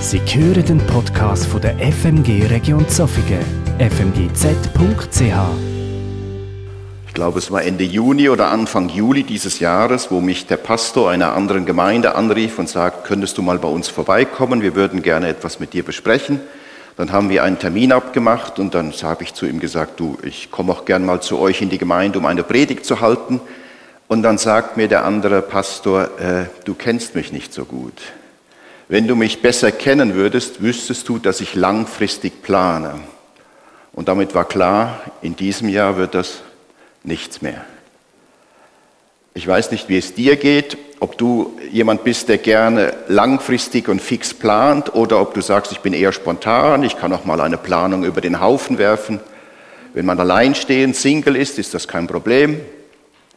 Sie hören den Podcast von der FMG Region Zofingen, fmgz.ch. Ich glaube, es war Ende Juni oder Anfang Juli dieses Jahres, wo mich der Pastor einer anderen Gemeinde anrief und sagt, könntest du mal bei uns vorbeikommen, wir würden gerne etwas mit dir besprechen. Dann haben wir einen Termin abgemacht und dann habe ich zu ihm gesagt, du, ich komme auch gern mal zu euch in die Gemeinde, um eine Predigt zu halten. Und dann sagt mir der andere Pastor, äh, du kennst mich nicht so gut. Wenn du mich besser kennen würdest, wüsstest du, dass ich langfristig plane. Und damit war klar, in diesem Jahr wird das nichts mehr. Ich weiß nicht, wie es dir geht, ob du jemand bist, der gerne langfristig und fix plant oder ob du sagst, ich bin eher spontan, ich kann auch mal eine Planung über den Haufen werfen. Wenn man alleinstehend Single ist, ist das kein Problem.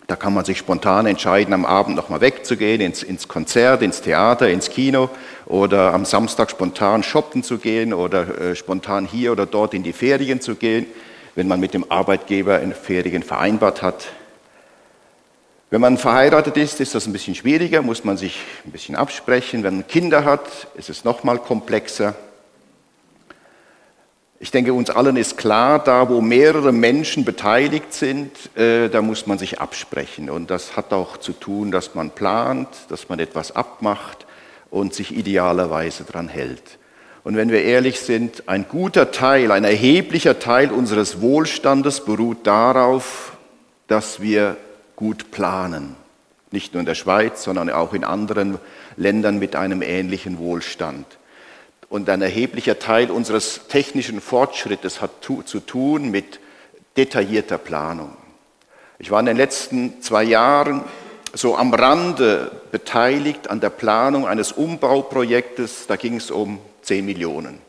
Da kann man sich spontan entscheiden, am Abend nochmal wegzugehen, ins, ins, Konzert, ins Theater, ins Kino oder am Samstag spontan shoppen zu gehen oder äh, spontan hier oder dort in die Ferien zu gehen, wenn man mit dem Arbeitgeber in Ferien vereinbart hat. Wenn man verheiratet ist, ist das ein bisschen schwieriger, muss man sich ein bisschen absprechen. Wenn man Kinder hat, ist es nochmal komplexer. Ich denke, uns allen ist klar, da wo mehrere Menschen beteiligt sind, äh, da muss man sich absprechen. Und das hat auch zu tun, dass man plant, dass man etwas abmacht und sich idealerweise daran hält. Und wenn wir ehrlich sind, ein guter Teil, ein erheblicher Teil unseres Wohlstandes beruht darauf, dass wir gut planen. Nicht nur in der Schweiz, sondern auch in anderen Ländern mit einem ähnlichen Wohlstand. Und ein erheblicher Teil unseres technischen Fortschrittes hat zu tun mit detaillierter Planung. Ich war in den letzten zwei Jahren so am Rande beteiligt an der Planung eines Umbauprojektes, da ging es um 10 Millionen.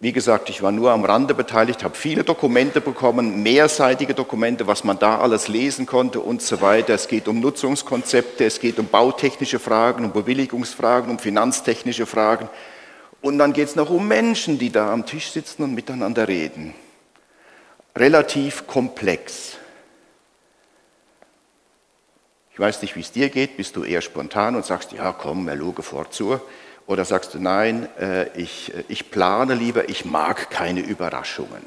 Wie gesagt, ich war nur am Rande beteiligt, habe viele Dokumente bekommen, mehrseitige Dokumente, was man da alles lesen konnte und so weiter. Es geht um Nutzungskonzepte, es geht um bautechnische Fragen, um Bewilligungsfragen, um finanztechnische Fragen. Und dann geht es noch um Menschen, die da am Tisch sitzen und miteinander reden. Relativ komplex. Ich weiß nicht, wie es dir geht. Bist du eher spontan und sagst, ja, komm, Merluge vorzu? Oder sagst du, nein, äh, ich, äh, ich plane lieber, ich mag keine Überraschungen.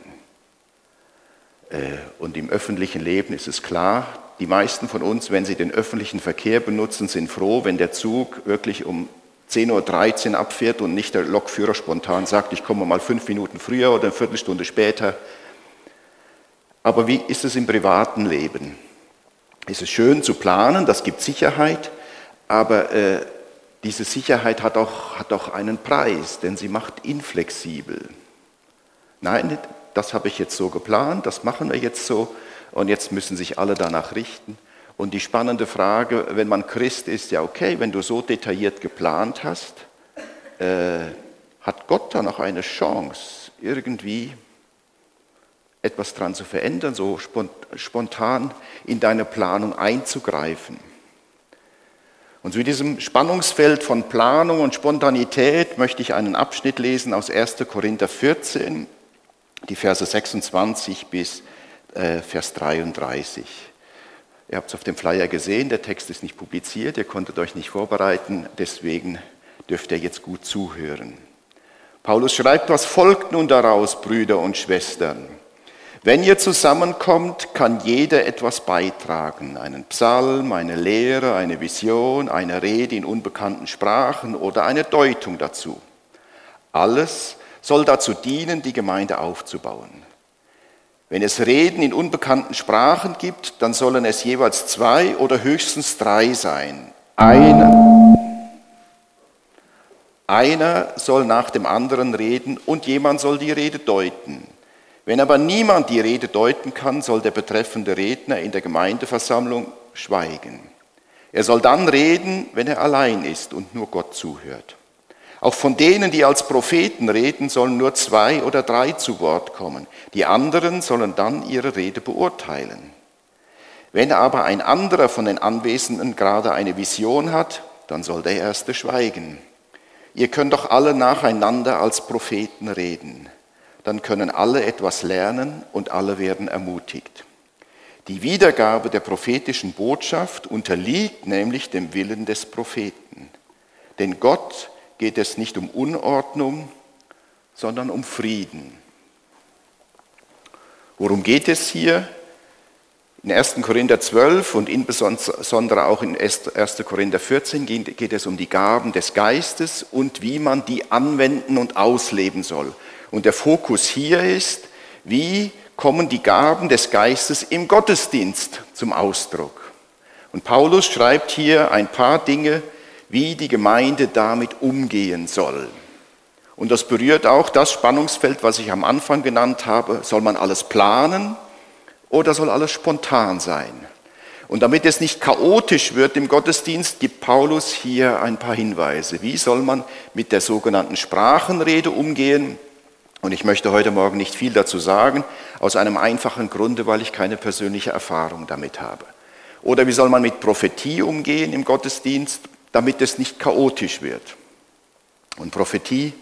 Äh, und im öffentlichen Leben ist es klar, die meisten von uns, wenn sie den öffentlichen Verkehr benutzen, sind froh, wenn der Zug wirklich um 10.13 Uhr abfährt und nicht der Lokführer spontan sagt, ich komme mal fünf Minuten früher oder eine Viertelstunde später. Aber wie ist es im privaten Leben? Es ist schön zu planen, das gibt Sicherheit, aber äh, diese Sicherheit hat auch, hat auch einen Preis, denn sie macht inflexibel. Nein, das habe ich jetzt so geplant, das machen wir jetzt so und jetzt müssen sich alle danach richten. Und die spannende Frage, wenn man Christ ist, ja okay, wenn du so detailliert geplant hast, äh, hat Gott da noch eine Chance, irgendwie etwas dran zu verändern, so spontan in deine Planung einzugreifen? Und zu diesem Spannungsfeld von Planung und Spontanität möchte ich einen Abschnitt lesen aus 1. Korinther 14, die Verse 26 bis äh, Vers 33. Ihr habt es auf dem Flyer gesehen, der Text ist nicht publiziert, ihr konntet euch nicht vorbereiten, deswegen dürft ihr jetzt gut zuhören. Paulus schreibt, was folgt nun daraus, Brüder und Schwestern? Wenn ihr zusammenkommt, kann jeder etwas beitragen, einen Psalm, eine Lehre, eine Vision, eine Rede in unbekannten Sprachen oder eine Deutung dazu. Alles soll dazu dienen, die Gemeinde aufzubauen. Wenn es Reden in unbekannten Sprachen gibt, dann sollen es jeweils zwei oder höchstens drei sein. Einer, einer soll nach dem anderen reden und jemand soll die Rede deuten. Wenn aber niemand die Rede deuten kann, soll der betreffende Redner in der Gemeindeversammlung schweigen. Er soll dann reden, wenn er allein ist und nur Gott zuhört. Auch von denen, die als Propheten reden, sollen nur zwei oder drei zu Wort kommen. Die anderen sollen dann ihre Rede beurteilen. Wenn aber ein anderer von den Anwesenden gerade eine Vision hat, dann soll der Erste schweigen. Ihr könnt doch alle nacheinander als Propheten reden. Dann können alle etwas lernen und alle werden ermutigt. Die Wiedergabe der prophetischen Botschaft unterliegt nämlich dem Willen des Propheten. Denn Gott geht es nicht um Unordnung, sondern um Frieden. Worum geht es hier? In 1. Korinther 12 und insbesondere auch in 1. Korinther 14 geht es um die Gaben des Geistes und wie man die anwenden und ausleben soll. Und der Fokus hier ist, wie kommen die Gaben des Geistes im Gottesdienst zum Ausdruck. Und Paulus schreibt hier ein paar Dinge, wie die Gemeinde damit umgehen soll. Und das berührt auch das Spannungsfeld, was ich am Anfang genannt habe. Soll man alles planen oder soll alles spontan sein? Und damit es nicht chaotisch wird im Gottesdienst, gibt Paulus hier ein paar Hinweise. Wie soll man mit der sogenannten Sprachenrede umgehen? Und ich möchte heute Morgen nicht viel dazu sagen, aus einem einfachen Grunde, weil ich keine persönliche Erfahrung damit habe. Oder wie soll man mit Prophetie umgehen im Gottesdienst, damit es nicht chaotisch wird? Und Prophetie,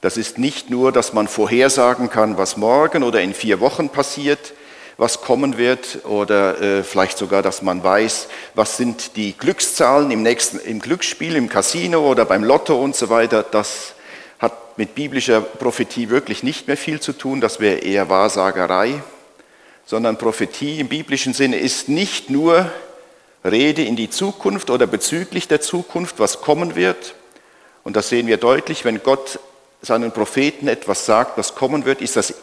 das ist nicht nur, dass man vorhersagen kann, was morgen oder in vier Wochen passiert, was kommen wird, oder äh, vielleicht sogar, dass man weiß, was sind die Glückszahlen im nächsten im Glücksspiel, im Casino oder beim Lotto und so weiter. Das hat mit biblischer Prophetie wirklich nicht mehr viel zu tun, das wäre eher Wahrsagerei, sondern Prophetie im biblischen Sinne ist nicht nur Rede in die Zukunft oder bezüglich der Zukunft, was kommen wird. Und das sehen wir deutlich, wenn Gott seinen Propheten etwas sagt, was kommen wird, ist das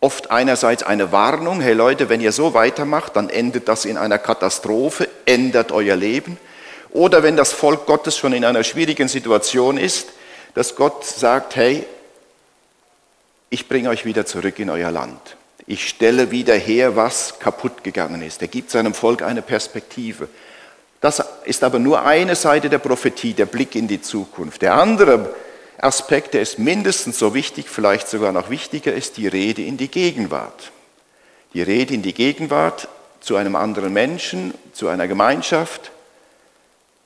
oft einerseits eine Warnung, hey Leute, wenn ihr so weitermacht, dann endet das in einer Katastrophe, ändert euer Leben. Oder wenn das Volk Gottes schon in einer schwierigen Situation ist, dass Gott sagt, hey, ich bringe euch wieder zurück in euer Land. Ich stelle wieder her, was kaputt gegangen ist. Er gibt seinem Volk eine Perspektive. Das ist aber nur eine Seite der Prophetie, der Blick in die Zukunft. Der andere Aspekt, der ist mindestens so wichtig, vielleicht sogar noch wichtiger, ist die Rede in die Gegenwart. Die Rede in die Gegenwart zu einem anderen Menschen, zu einer Gemeinschaft,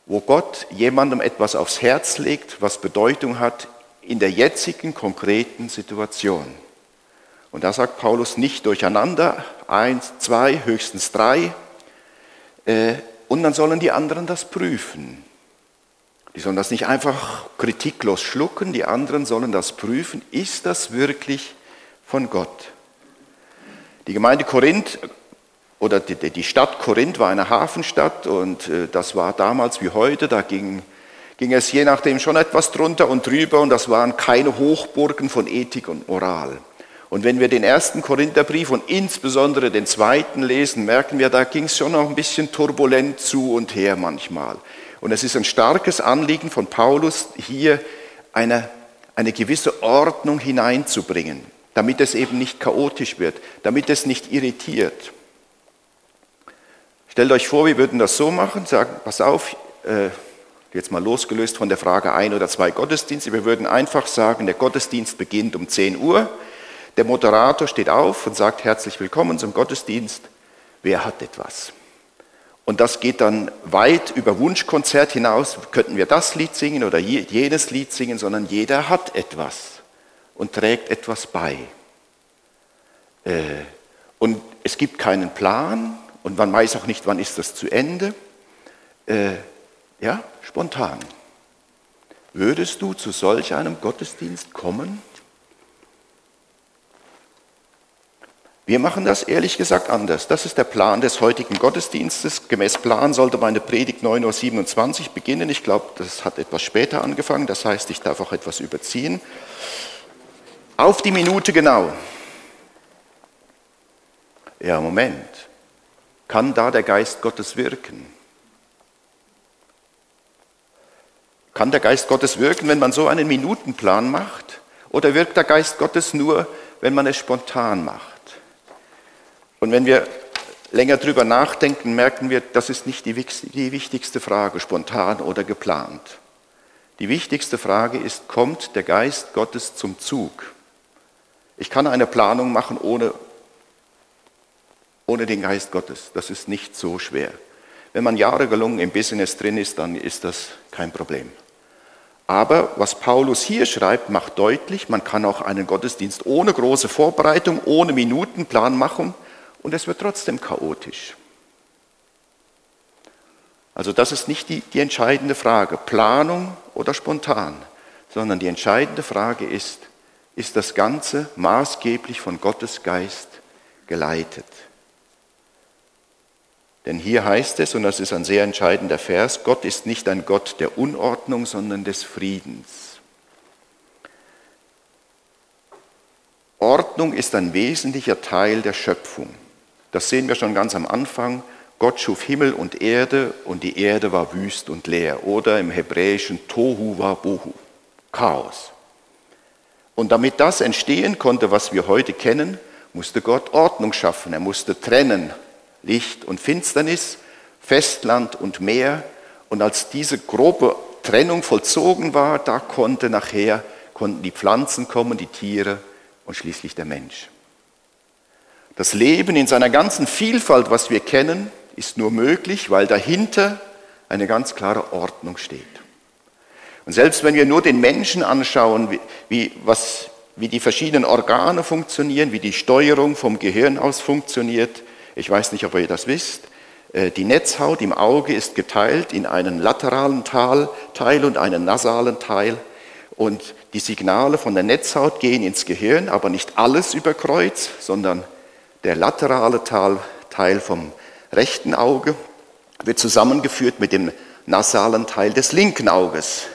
wo Gott jemandem etwas aufs Herz legt, was Bedeutung hat in der jetzigen konkreten Situation. Und da sagt Paulus nicht durcheinander, eins, zwei, höchstens drei, äh, und dann sollen die anderen das prüfen. Die sollen das nicht einfach kritiklos schlucken, die anderen sollen das prüfen, ist das wirklich von Gott? Die Gemeinde Korinth oder die, Stadt Korinth war eine Hafenstadt und äh, das war damals wie heute, da ging, ging es je nachdem schon etwas drunter und drüber und das waren keine Hochburgen von Ethik und Moral. Und wenn wir den ersten Korintherbrief und insbesondere den zweiten lesen, merken wir, da ging es schon noch ein bisschen turbulent zu und her manchmal. Und es ist ein starkes Anliegen von Paulus, hier eine, eine gewisse Ordnung hineinzubringen, damit es eben nicht chaotisch wird, damit es nicht irritiert. Stellt euch vor, wir würden das so machen, sagen, pass auf, äh, jetzt mal losgelöst von der Frage ein oder zwei Gottesdienste, wir würden einfach sagen, der Gottesdienst beginnt um 10 Uhr, der Moderator steht auf und sagt herzlich willkommen zum Gottesdienst, wer hat etwas? Und das geht dann weit über Wunschkonzert hinaus, könnten wir das Lied singen oder jenes Lied singen, sondern jeder hat etwas und trägt etwas bei. Äh, und es gibt keinen Plan, und man weiß auch nicht, wann ist das zu Ende. Äh, ja, spontan. Würdest du zu solch einem Gottesdienst kommen? Wir machen das ehrlich gesagt anders. Das ist der Plan des heutigen Gottesdienstes. Gemäß Plan sollte meine Predigt 9.27 Uhr beginnen. Ich glaube, das hat etwas später angefangen. Das heißt, ich darf auch etwas überziehen. Auf die Minute genau. Ja, Moment kann da der Geist Gottes wirken? Kann der Geist Gottes wirken, wenn man so einen Minutenplan macht? Oder wirkt der Geist Gottes nur, wenn man es spontan macht? Und wenn wir länger drüber nachdenken, merken wir, das ist nicht die wichtigste Frage, spontan oder geplant. Die wichtigste Frage ist, kommt der Geist Gottes zum Zug? Ich kann eine Planung machen, ohne ohne den Geist Gottes. Das ist nicht so schwer. Wenn man jahrelang im Business drin ist, dann ist das kein Problem. Aber was Paulus hier schreibt, macht deutlich, man kann auch einen Gottesdienst ohne große Vorbereitung, ohne Minutenplan machen und es wird trotzdem chaotisch. Also das ist nicht die, die entscheidende Frage, Planung oder spontan, sondern die entscheidende Frage ist, ist das Ganze maßgeblich von Gottes Geist geleitet? Denn hier heißt es, und das ist ein sehr entscheidender Vers, Gott ist nicht ein Gott der Unordnung, sondern des Friedens. Ordnung ist ein wesentlicher Teil der Schöpfung. Das sehen wir schon ganz am Anfang. Gott schuf Himmel und Erde und die Erde war wüst und leer. Oder im Hebräischen Tohu wa Bohu, Chaos. Und damit das entstehen konnte, was wir heute kennen, musste Gott Ordnung schaffen. Er musste trennen, Licht und Finsternis, Festland und Meer. Und als diese grobe Trennung vollzogen war, da konnte nachher, konnten die Pflanzen kommen, die Tiere und schließlich der Mensch. Das Leben in seiner ganzen Vielfalt, was wir kennen, ist nur möglich, weil dahinter eine ganz klare Ordnung steht. Und selbst wenn wir nur den Menschen anschauen, wie, wie, was, wie die verschiedenen Organe funktionieren, wie die Steuerung vom Gehirn aus funktioniert, ich weiß nicht, ob ihr das wisst. Äh, die Netzhaut im Auge ist geteilt in einen lateralen Teil und einen nasalen Teil. Und die Signale von der Netzhaut gehen ins Gehirn, aber nicht alles über Kreuz, sondern der laterale Teil vom rechten Auge wird zusammengeführt mit dem nasalen Teil des linken Auges.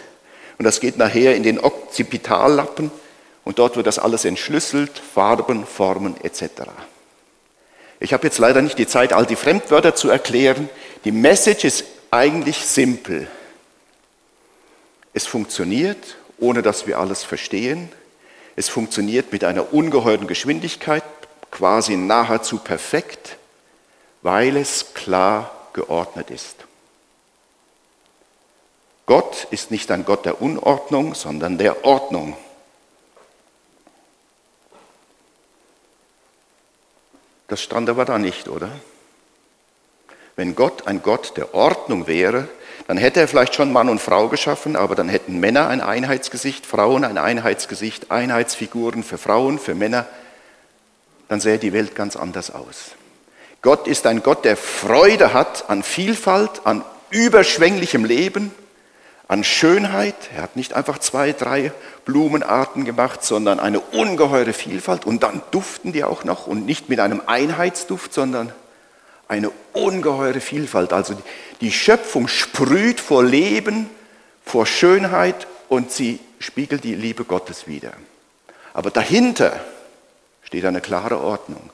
Und das geht nachher in den Occipitallappen und dort wird das alles entschlüsselt, Farben, Formen etc. Ich habe jetzt leider nicht die Zeit, all die Fremdwörter zu erklären. Die Message ist eigentlich simpel. Es funktioniert, ohne dass wir alles verstehen. Es funktioniert mit einer ungeheuren Geschwindigkeit, quasi nahezu perfekt, weil es klar geordnet ist. Gott ist nicht ein Gott der Unordnung, sondern der Ordnung. Das stand aber da nicht, oder? Wenn Gott ein Gott der Ordnung wäre, dann hätte er vielleicht schon Mann und Frau geschaffen, aber dann hätten Männer ein Einheitsgesicht, Frauen ein Einheitsgesicht, Einheitsfiguren für Frauen, für Männer. Dann sähe die Welt ganz anders aus. Gott ist ein Gott, der Freude hat an Vielfalt, an überschwänglichem Leben, an Schönheit. Er hat nicht einfach zwei, drei Blumenarten gemacht, sondern eine ungeheure Vielfalt. Und dann duften die auch noch und nicht mit einem Einheitsduft, sondern eine ungeheure Vielfalt. Also die Schöpfung sprüht vor Leben, vor Schönheit und sie spiegelt die Liebe Gottes wider. Aber dahinter steht eine klare Ordnung.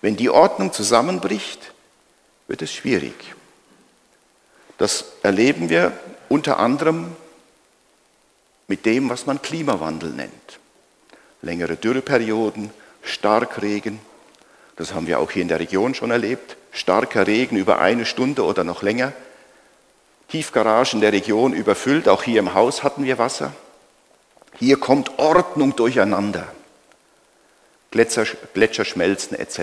Wenn die Ordnung zusammenbricht, wird es schwierig. Das erleben wir unter anderem mit dem, was man Klimawandel nennt. Längere Dürreperioden, Starkregen, das haben wir auch hier in der Region schon erlebt, starker Regen über eine Stunde oder noch länger, Tiefgaragen der Region überfüllt, auch hier im Haus hatten wir Wasser. Hier kommt Ordnung durcheinander, Gletscher, schmelzen etc.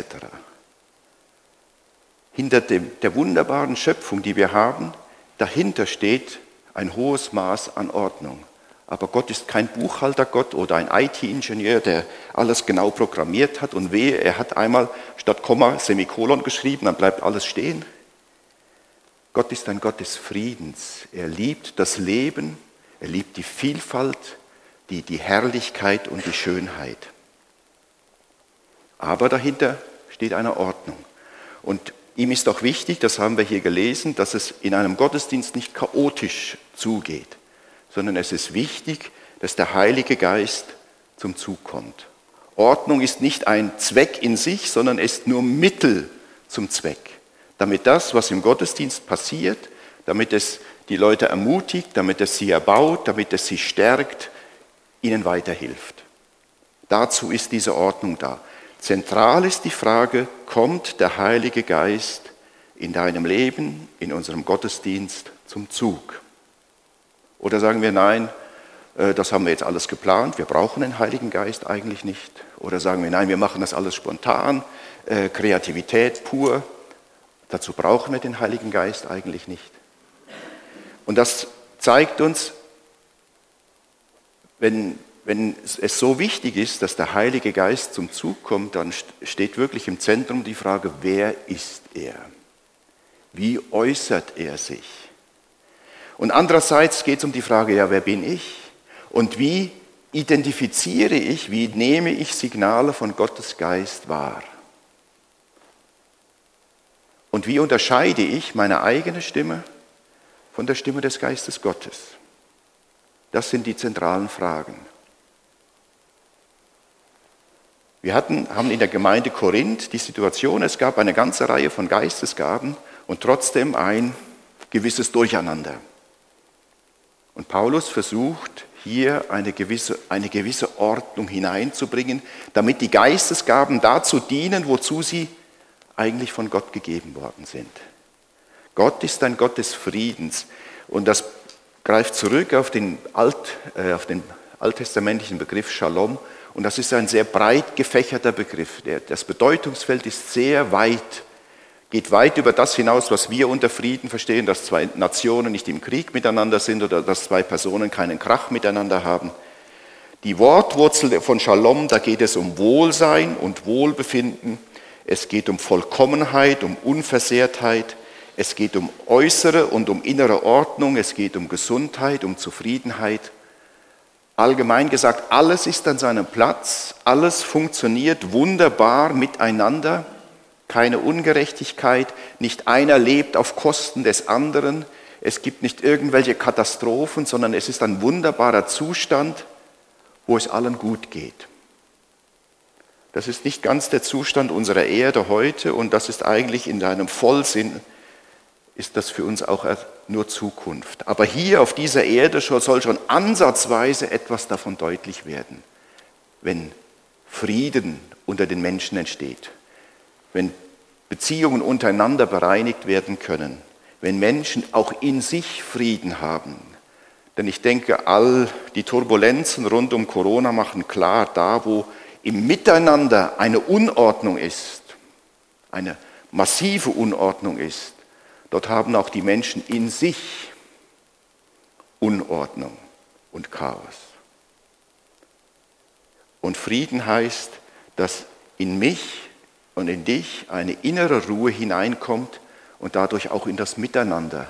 Hinter dem, der wunderbaren Schöpfung, die wir haben, dahinter steht ein hohes Maß an Ordnung. Aber Gott ist kein Buchhaltergott oder ein IT-Ingenieur, der alles genau programmiert hat und wehe, er hat einmal statt Komma Semikolon geschrieben, dann bleibt alles stehen. Gott ist ein Gott des Friedens. Er liebt das Leben, er liebt die Vielfalt, die, die Herrlichkeit und die Schönheit. Aber dahinter steht eine Ordnung. Und Ihm ist auch wichtig, das haben wir hier gelesen, dass es in einem Gottesdienst nicht chaotisch zugeht, sondern es ist wichtig, dass der Heilige Geist zum Zug kommt. Ordnung ist nicht ein Zweck in sich, sondern ist nur Mittel zum Zweck, damit das, was im Gottesdienst passiert, damit es die Leute ermutigt, damit es sie erbaut, damit es sie stärkt, ihnen weiterhilft. Dazu ist diese Ordnung da. Zentral ist die Frage, kommt der Heilige Geist in deinem Leben, in unserem Gottesdienst zum Zug? Oder sagen wir, nein, äh, das haben wir jetzt alles geplant, wir brauchen den Heiligen Geist eigentlich nicht. Oder sagen wir, nein, wir machen das alles spontan, äh, Kreativität pur, dazu brauchen wir den Heiligen Geist eigentlich nicht. Und das zeigt uns, wenn wenn es so wichtig ist, dass der Heilige Geist zum Zug kommt, dann steht wirklich im Zentrum die Frage, wer ist er? Wie äußert er sich? Und andererseits geht es um die Frage, ja, wer bin ich? Und wie identifiziere ich, wie nehme ich Signale von Gottes Geist wahr? Und wie unterscheide ich meine eigene Stimme von der Stimme des Geistes Gottes? Das sind die zentralen Fragen. Wir hatten, haben in der Gemeinde Korinth die Situation, es gab eine ganze Reihe von Geistesgaben und trotzdem ein gewisses Durcheinander. Und Paulus versucht hier eine gewisse, eine gewisse Ordnung hineinzubringen, damit die Geistesgaben dazu dienen, wozu sie eigentlich von Gott gegeben worden sind. Gott ist ein Gott des Friedens und das greift zurück auf den, Alt, äh, auf den alttestamentlichen Begriff Shalom und das ist ein sehr breit gefächerter Begriff. Das Bedeutungsfeld ist sehr weit, geht weit über das hinaus, was wir unter Frieden verstehen, dass zwei Nationen nicht im Krieg miteinander sind oder dass zwei Personen keinen Krach miteinander haben. Die Wortwurzel von Shalom, da geht es um Wohlsein und Wohlbefinden. Es geht um Vollkommenheit, um Unversehrtheit. Es geht um äußere und um innere Ordnung. Es geht um Gesundheit, um Zufriedenheit. Allgemein gesagt, alles ist an seinem Platz, alles funktioniert wunderbar miteinander, keine Ungerechtigkeit, nicht einer lebt auf Kosten des anderen, es gibt nicht irgendwelche Katastrophen, sondern es ist ein wunderbarer Zustand, wo es allen gut geht. Das ist nicht ganz der Zustand unserer Erde heute und das ist eigentlich in deinem Vollsinn ist das für uns auch nur Zukunft. Aber hier auf dieser Erde soll schon ansatzweise etwas davon deutlich werden, wenn Frieden unter den Menschen entsteht, wenn Beziehungen untereinander bereinigt werden können, wenn Menschen auch in sich Frieden haben. Denn ich denke, all die Turbulenzen rund um Corona machen klar, da wo im Miteinander eine Unordnung ist, eine massive Unordnung ist, Dort haben auch die Menschen in sich Unordnung und Chaos. Und Frieden heißt, dass in mich und in dich eine innere Ruhe hineinkommt und dadurch auch in das Miteinander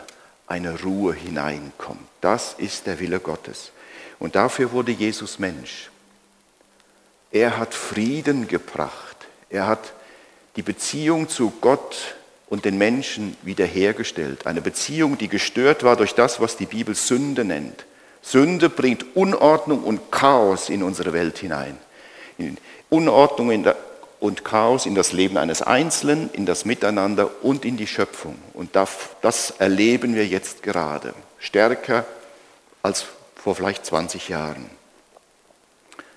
eine Ruhe hineinkommt. Das ist der Wille Gottes. Und dafür wurde Jesus Mensch. Er hat Frieden gebracht. Er hat die Beziehung zu Gott und den Menschen wiederhergestellt. Eine Beziehung, die gestört war durch das, was die Bibel Sünde nennt. Sünde bringt Unordnung und Chaos in unsere Welt hinein. Unordnung und Chaos in das Leben eines Einzelnen, in das Miteinander und in die Schöpfung. Und das erleben wir jetzt gerade, stärker als vor vielleicht 20 Jahren.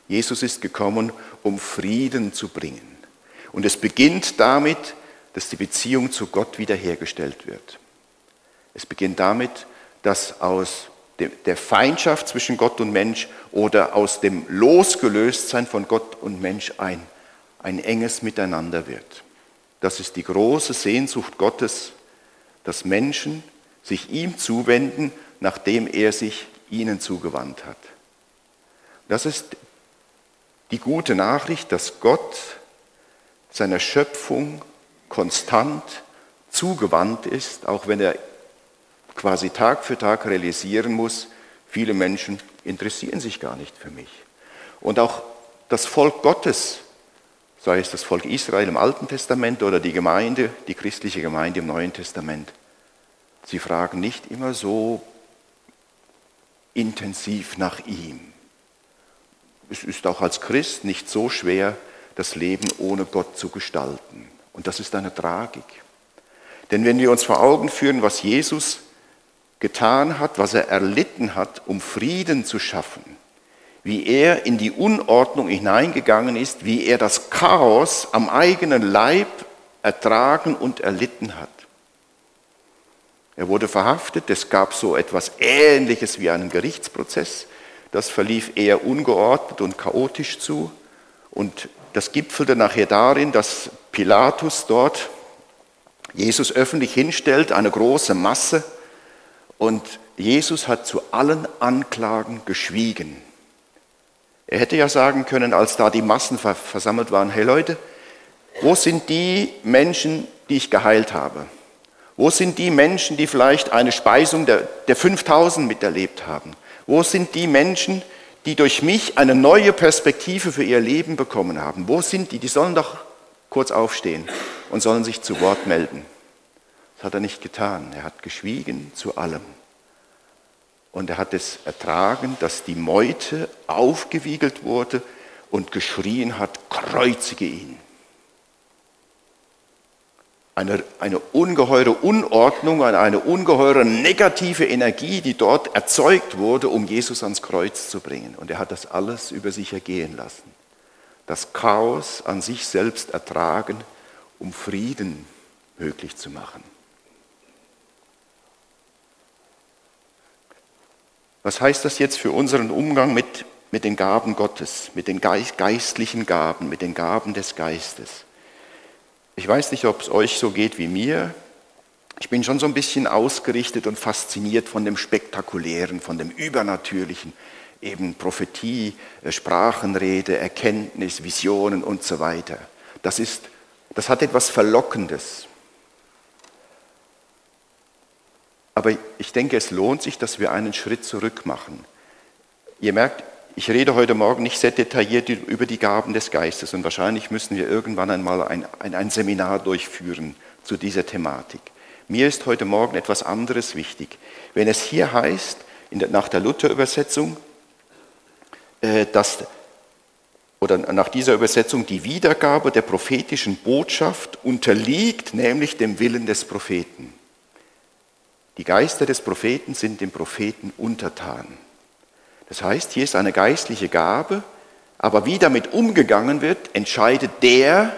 Jesus ist gekommen, um Frieden zu bringen. Und es beginnt damit, dass die Beziehung zu Gott wiederhergestellt wird. Es beginnt damit, dass aus der Feindschaft zwischen Gott und Mensch oder aus dem Losgelöstsein von Gott und Mensch ein, ein enges Miteinander wird. Das ist die große Sehnsucht Gottes, dass Menschen sich ihm zuwenden, nachdem er sich ihnen zugewandt hat. Das ist die gute Nachricht, dass Gott seiner Schöpfung konstant zugewandt ist, auch wenn er quasi Tag für Tag realisieren muss, viele Menschen interessieren sich gar nicht für mich. Und auch das Volk Gottes, sei es das Volk Israel im Alten Testament oder die Gemeinde, die christliche Gemeinde im Neuen Testament, sie fragen nicht immer so intensiv nach ihm. Es ist auch als Christ nicht so schwer, das Leben ohne Gott zu gestalten. Und das ist eine Tragik. Denn wenn wir uns vor Augen führen, was Jesus getan hat, was er erlitten hat, um Frieden zu schaffen, wie er in die Unordnung hineingegangen ist, wie er das Chaos am eigenen Leib ertragen und erlitten hat. Er wurde verhaftet, es gab so etwas Ähnliches wie einen Gerichtsprozess, das verlief eher ungeordnet und chaotisch zu und das gipfelte nachher darin, dass Pilatus dort Jesus öffentlich hinstellt, eine große Masse, und Jesus hat zu allen Anklagen geschwiegen. Er hätte ja sagen können, als da die Massen versammelt waren, hey Leute, wo sind die Menschen, die ich geheilt habe? Wo sind die Menschen, die vielleicht eine Speisung der, der 5000 miterlebt haben? Wo sind die Menschen, die durch mich eine neue Perspektive für ihr Leben bekommen haben. Wo sind die? Die sollen doch kurz aufstehen und sollen sich zu Wort melden. Das hat er nicht getan. Er hat geschwiegen zu allem. Und er hat es ertragen, dass die Meute aufgewiegelt wurde und geschrien hat, kreuzige ihn. Eine, eine ungeheure Unordnung, eine ungeheure negative Energie, die dort erzeugt wurde, um Jesus ans Kreuz zu bringen. Und er hat das alles über sich ergehen lassen. Das Chaos an sich selbst ertragen, um Frieden möglich zu machen. Was heißt das jetzt für unseren Umgang mit mit den Gaben Gottes, mit den geistlichen Gaben, mit den Gaben des Geistes. Ich weiß nicht, ob es euch so geht wie mir. Ich bin schon so ein bisschen ausgerichtet und fasziniert von dem Spektakulären, von dem Übernatürlichen, eben Prophetie, äh, Sprachenrede, Erkenntnis, Visionen und so weiter. Das, ist, das hat etwas Verlockendes. Aber ich denke, es lohnt sich, dass wir einen Schritt zurück machen. Ihr merkt, ich rede heute Morgen nicht sehr detailliert über die Gaben des Geistes und wahrscheinlich müssen wir irgendwann einmal ein, ein, ein Seminar durchführen zu dieser Thematik. Mir ist heute Morgen etwas anderes wichtig. Wenn es hier heißt, der, nach der Luther-Übersetzung, dass oder nach dieser Übersetzung die Wiedergabe der prophetischen Botschaft unterliegt nämlich dem Willen des Propheten. Die Geister des Propheten sind dem Propheten untertan. Das heißt, hier ist eine geistliche Gabe, aber wie damit umgegangen wird, entscheidet der,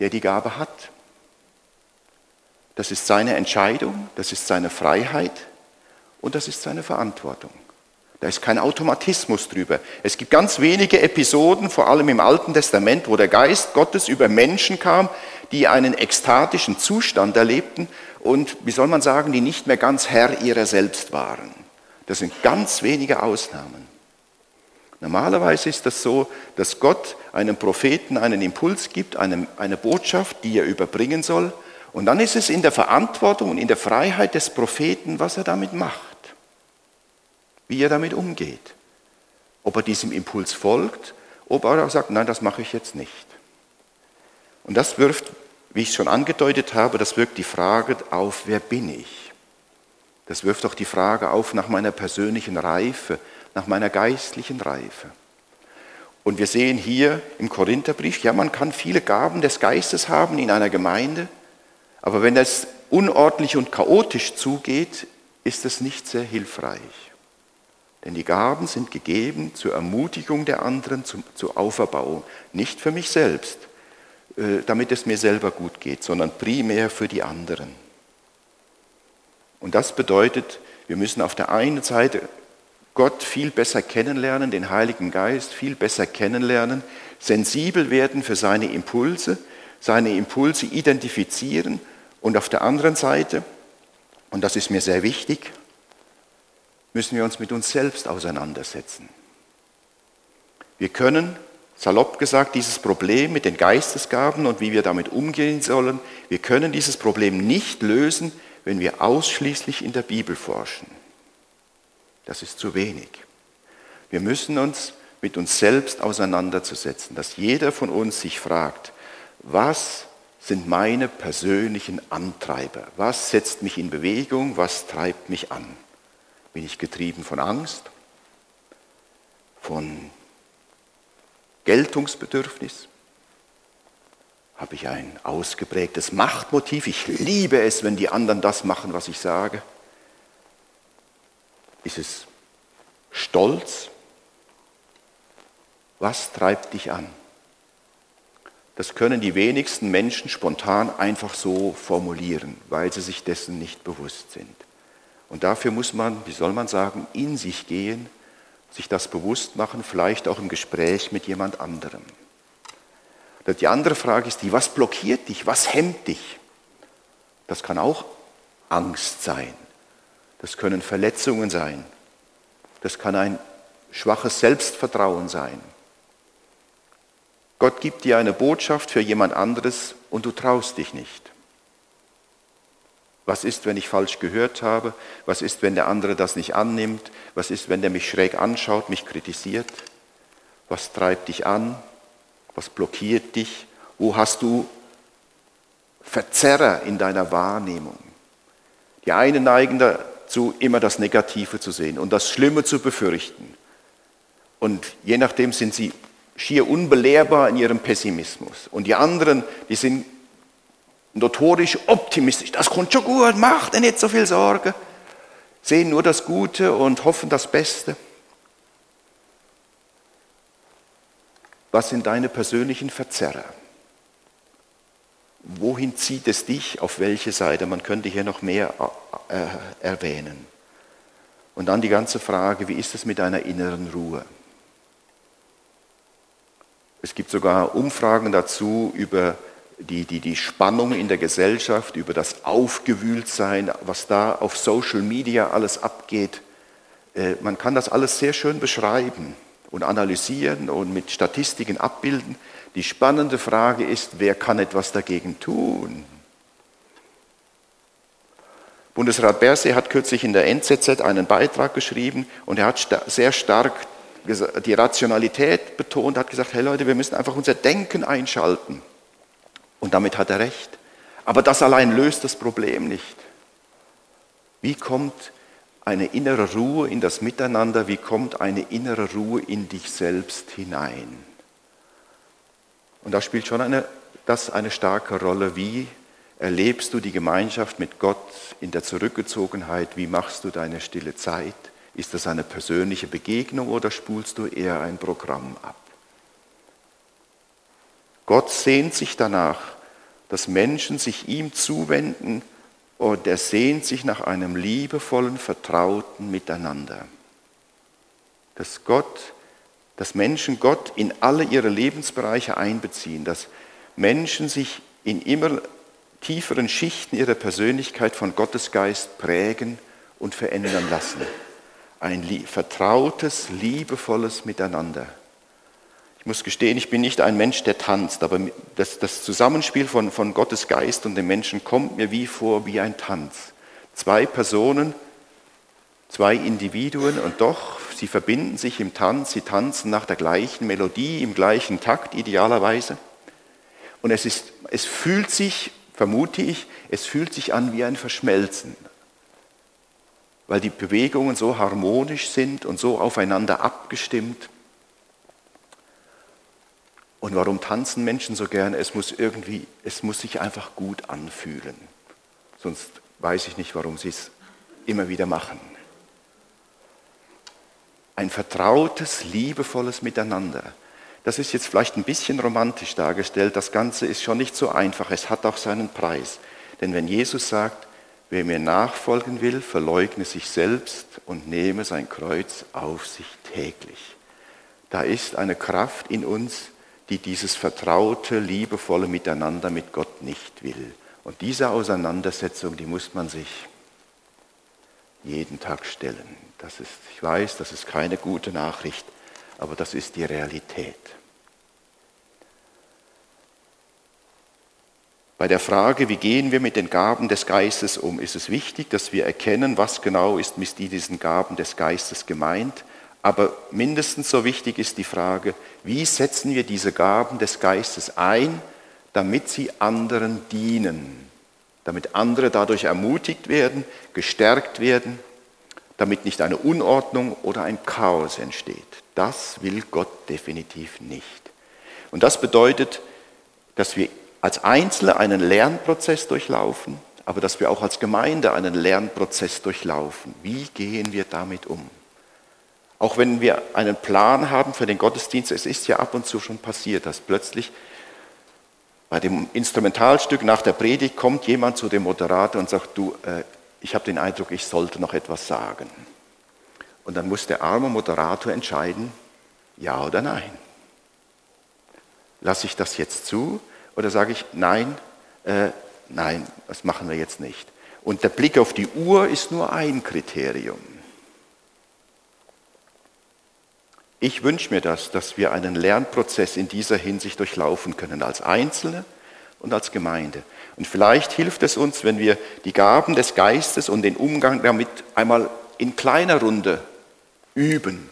der die Gabe hat. Das ist seine Entscheidung, das ist seine Freiheit und das ist seine Verantwortung. Da ist kein Automatismus drüber. Es gibt ganz wenige Episoden, vor allem im Alten Testament, wo der Geist Gottes über Menschen kam, die einen ekstatischen Zustand erlebten und, wie soll man sagen, die nicht mehr ganz Herr ihrer selbst waren. Das sind ganz wenige Ausnahmen. Normalerweise ist das so, dass Gott einem Propheten einen Impuls gibt, eine, eine Botschaft, die er überbringen soll. Und dann ist es in der Verantwortung und in der Freiheit des Propheten, was er damit macht, wie er damit umgeht. Ob er diesem Impuls folgt, ob er auch sagt, nein, das mache ich jetzt nicht. Und das wirft, wie ich schon angedeutet habe, das wirkt die Frage auf, wer bin ich? Das wirft doch die Frage auf nach meiner persönlichen Reife, nach meiner geistlichen Reife. Und wir sehen hier im Korintherbrief, ja, man kann viele Gaben des Geistes haben in einer Gemeinde, aber wenn es unordentlich und chaotisch zugeht, ist es nicht sehr hilfreich. Denn die Gaben sind gegeben zur Ermutigung der anderen, zur Auferbauung, nicht für mich selbst, äh, damit es mir selber gut geht, sondern primär für die anderen. Und das bedeutet, wir müssen auf der einen Seite Gott viel besser kennenlernen, den Heiligen Geist viel besser kennenlernen, sensibel werden für seine Impulse, seine Impulse identifizieren und auf der anderen Seite, und das ist mir sehr wichtig, müssen wir uns mit uns selbst auseinandersetzen. Wir können, salopp gesagt, dieses Problem mit den Geistesgaben und wie wir damit umgehen sollen, wir können dieses Problem nicht lösen, wenn wir ausschließlich in der Bibel forschen. Das ist zu wenig. Wir müssen uns mit uns selbst auseinanderzusetzen, dass jeder von uns sich fragt, was sind meine persönlichen Antreiber? Was setzt mich in Bewegung? Was treibt mich an? Bin ich getrieben von Angst? Von Geltungsbedürfnis? Habe ich ein ausgeprägtes Machtmotiv? Ich liebe es, wenn die anderen das machen, was ich sage. Ist es Stolz? Was treibt dich an? Das können die wenigsten Menschen spontan einfach so formulieren, weil sie sich dessen nicht bewusst sind. Und dafür muss man, wie soll man sagen, in sich gehen, sich das bewusst machen, vielleicht auch im Gespräch mit jemand anderem. Die andere Frage ist die, was blockiert dich, was hemmt dich? Das kann auch Angst sein, das können Verletzungen sein, das kann ein schwaches Selbstvertrauen sein. Gott gibt dir eine Botschaft für jemand anderes und du traust dich nicht. Was ist, wenn ich falsch gehört habe? Was ist, wenn der andere das nicht annimmt? Was ist, wenn der mich schräg anschaut, mich kritisiert? Was treibt dich an? Was blockiert dich? Wo hast du Verzerrer in deiner Wahrnehmung? Die einen neigen dazu, immer das Negative zu sehen und das Schlimme zu befürchten. Und je nachdem sind sie schier unbelehrbar in ihrem Pessimismus. Und die anderen, die sind notorisch optimistisch. Das kommt schon gut, mach dir nicht so viel Sorge. Sehen nur das Gute und hoffen das Beste. Was sind deine persönlichen Verzerrer? Wohin zieht es dich? Auf welche Seite? Man könnte hier noch mehr äh, erwähnen. Und dann die ganze Frage, wie ist es mit deiner inneren Ruhe? Es gibt sogar Umfragen dazu über die, die, die Spannung in der Gesellschaft, über das Aufgewühltsein, was da auf Social Media alles abgeht. Äh, man kann das alles sehr schön beschreiben und analysieren und mit Statistiken abbilden. Die spannende Frage ist, wer kann etwas dagegen tun? Bundesrat Berse hat kürzlich in der NZZ einen Beitrag geschrieben und er hat sehr stark die Rationalität betont, hat gesagt, hey Leute, wir müssen einfach unser Denken einschalten. Und damit hat er recht. Aber das allein löst das Problem nicht. Wie kommt eine innere Ruhe in das Miteinander? Wie kommt eine innere Ruhe in dich selbst hinein? Und da spielt schon eine, das eine starke Rolle. Wie erlebst du die Gemeinschaft mit Gott in der Zurückgezogenheit? Wie machst du deine stille Zeit? Ist das eine persönliche Begegnung oder spulst du eher ein Programm ab? Gott sehnt sich danach, dass Menschen sich ihm zuwenden und er sehnt sich nach einem liebevollen, vertrauten Miteinander. Dass Gott, dass Menschen Gott in alle ihre Lebensbereiche einbeziehen, dass Menschen sich in immer tieferen Schichten ihrer Persönlichkeit von Gottes Geist prägen und verändern lassen. Ein vertrautes, liebevolles Miteinander. Ich muss gestehen, ich bin nicht ein Mensch, der tanzt, aber das, das Zusammenspiel von, von Gottes Geist und dem Menschen kommt mir wie vor wie ein Tanz. Zwei Personen, zwei Individuen und doch, sie verbinden sich im Tanz, sie tanzen nach der gleichen Melodie, im gleichen Takt idealerweise. Und es, ist, es fühlt sich, vermute ich, es fühlt sich an wie ein Verschmelzen, weil die Bewegungen so harmonisch sind und so aufeinander abgestimmt. Und warum tanzen Menschen so gerne? Es muss irgendwie, es muss sich einfach gut anfühlen. Sonst weiß ich nicht, warum sie es immer wieder machen. Ein vertrautes, liebevolles Miteinander. Das ist jetzt vielleicht ein bisschen romantisch dargestellt. Das Ganze ist schon nicht so einfach. Es hat auch seinen Preis. Denn wenn Jesus sagt, wer mir nachfolgen will, verleugne sich selbst und nehme sein Kreuz auf sich täglich. Da ist eine Kraft in uns, die dieses vertraute, liebevolle Miteinander mit Gott nicht will. Und diese Auseinandersetzung, die muss man sich jeden Tag stellen. Das ist, ich weiß, das ist keine gute Nachricht, aber das ist die Realität. Bei der Frage, wie gehen wir mit den Gaben des Geistes um, ist es wichtig, dass wir erkennen, was genau ist mit diesen Gaben des Geistes gemeint aber mindestens so wichtig ist die Frage, wie setzen wir diese Gaben des Geistes ein, damit sie anderen dienen, damit andere dadurch ermutigt werden, gestärkt werden, damit nicht eine Unordnung oder ein Chaos entsteht. Das will Gott definitiv nicht. Und das bedeutet, dass wir als Einzelne einen Lernprozess durchlaufen, aber dass wir auch als Gemeinde einen Lernprozess durchlaufen. Wie gehen wir damit um? Auch wenn wir einen Plan haben für den Gottesdienst, es ist ja ab und zu schon passiert, dass plötzlich bei dem Instrumentalstück nach der Predigt kommt jemand zu dem Moderator und sagt, du, äh, ich habe den Eindruck, ich sollte noch etwas sagen. Und dann muss der arme Moderator entscheiden, ja oder nein. Lasse ich das jetzt zu oder sage ich, nein, äh, nein, das machen wir jetzt nicht. Und der Blick auf die Uhr ist nur ein Kriterium. Ich wünsche mir das, dass wir einen Lernprozess in dieser Hinsicht durchlaufen können, als Einzelne, und als Gemeinde. Und vielleicht hilft es uns, wenn wir die Gaben des Geistes und den Umgang damit einmal in kleiner Runde üben,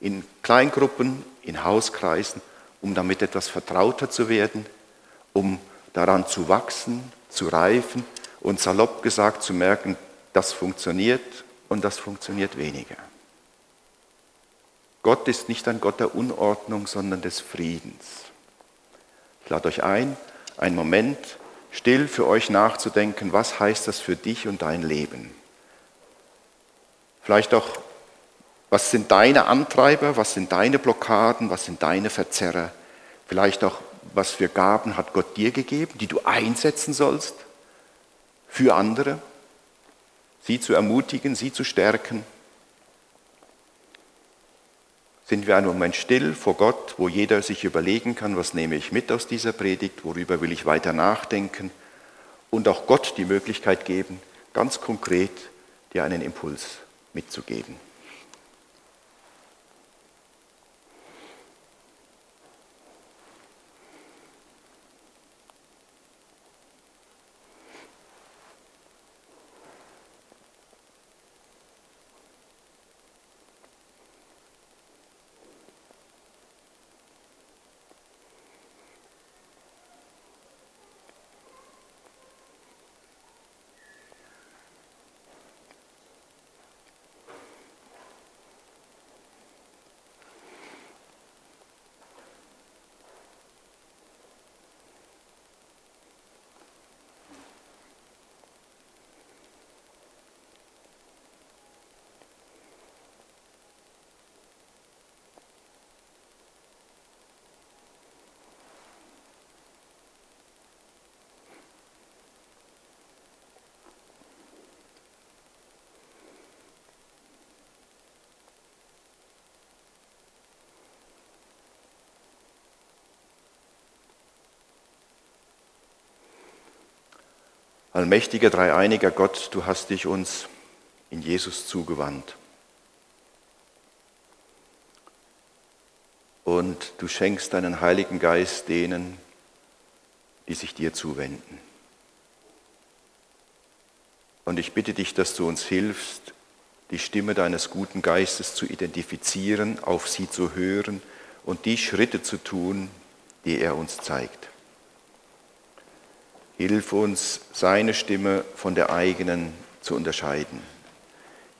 in Kleingruppen, in Hauskreisen, um damit etwas vertrauter zu werden, um daran zu wachsen, zu reifen und salopp gesagt zu merken, das funktioniert und das funktioniert weniger. Gott ist nicht ein Gott der Unordnung, sondern des Friedens. Ich lade euch ein, einen Moment still für euch nachzudenken, was heißt das für dich und dein Leben? Vielleicht auch, was sind deine Antreiber, was sind deine Blockaden, was sind deine Verzerrer? Vielleicht auch, was für Gaben hat Gott dir gegeben, die du einsetzen sollst für andere, sie zu ermutigen, sie zu stärken sind wir einen Moment still vor Gott, wo jeder sich überlegen kann, was nehme ich mit aus dieser Predigt, worüber will ich weiter nachdenken und auch Gott die Möglichkeit geben, ganz konkret dir einen Impuls mitzugeben. Allmächtiger, dreieiniger Gott, du hast dich uns in Jesus zugewandt. Und du schenkst deinen Heiligen Geist denen, die sich dir zuwenden. Und ich bitte dich, dass du uns hilfst, die Stimme deines guten Geistes zu identifizieren, auf sie zu hören und die Schritte zu tun, die er uns zeigt. Hilf uns, seine Stimme von der eigenen zu unterscheiden.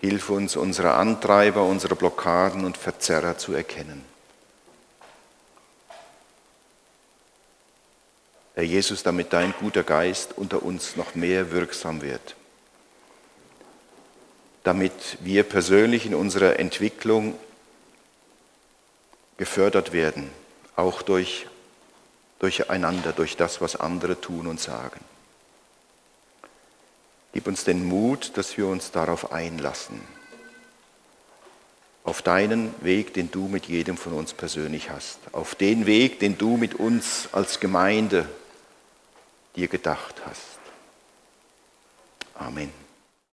Hilf uns, unsere Antreiber, unsere Blockaden und Verzerrer zu erkennen. Herr Jesus, damit dein guter Geist unter uns noch mehr wirksam wird. Damit wir persönlich in unserer Entwicklung gefördert werden, auch durch durcheinander, durch das, was andere tun und sagen. Gib uns den Mut, dass wir uns darauf einlassen, auf deinen Weg, den du mit jedem von uns persönlich hast, auf den Weg, den du mit uns als Gemeinde dir gedacht hast. Amen.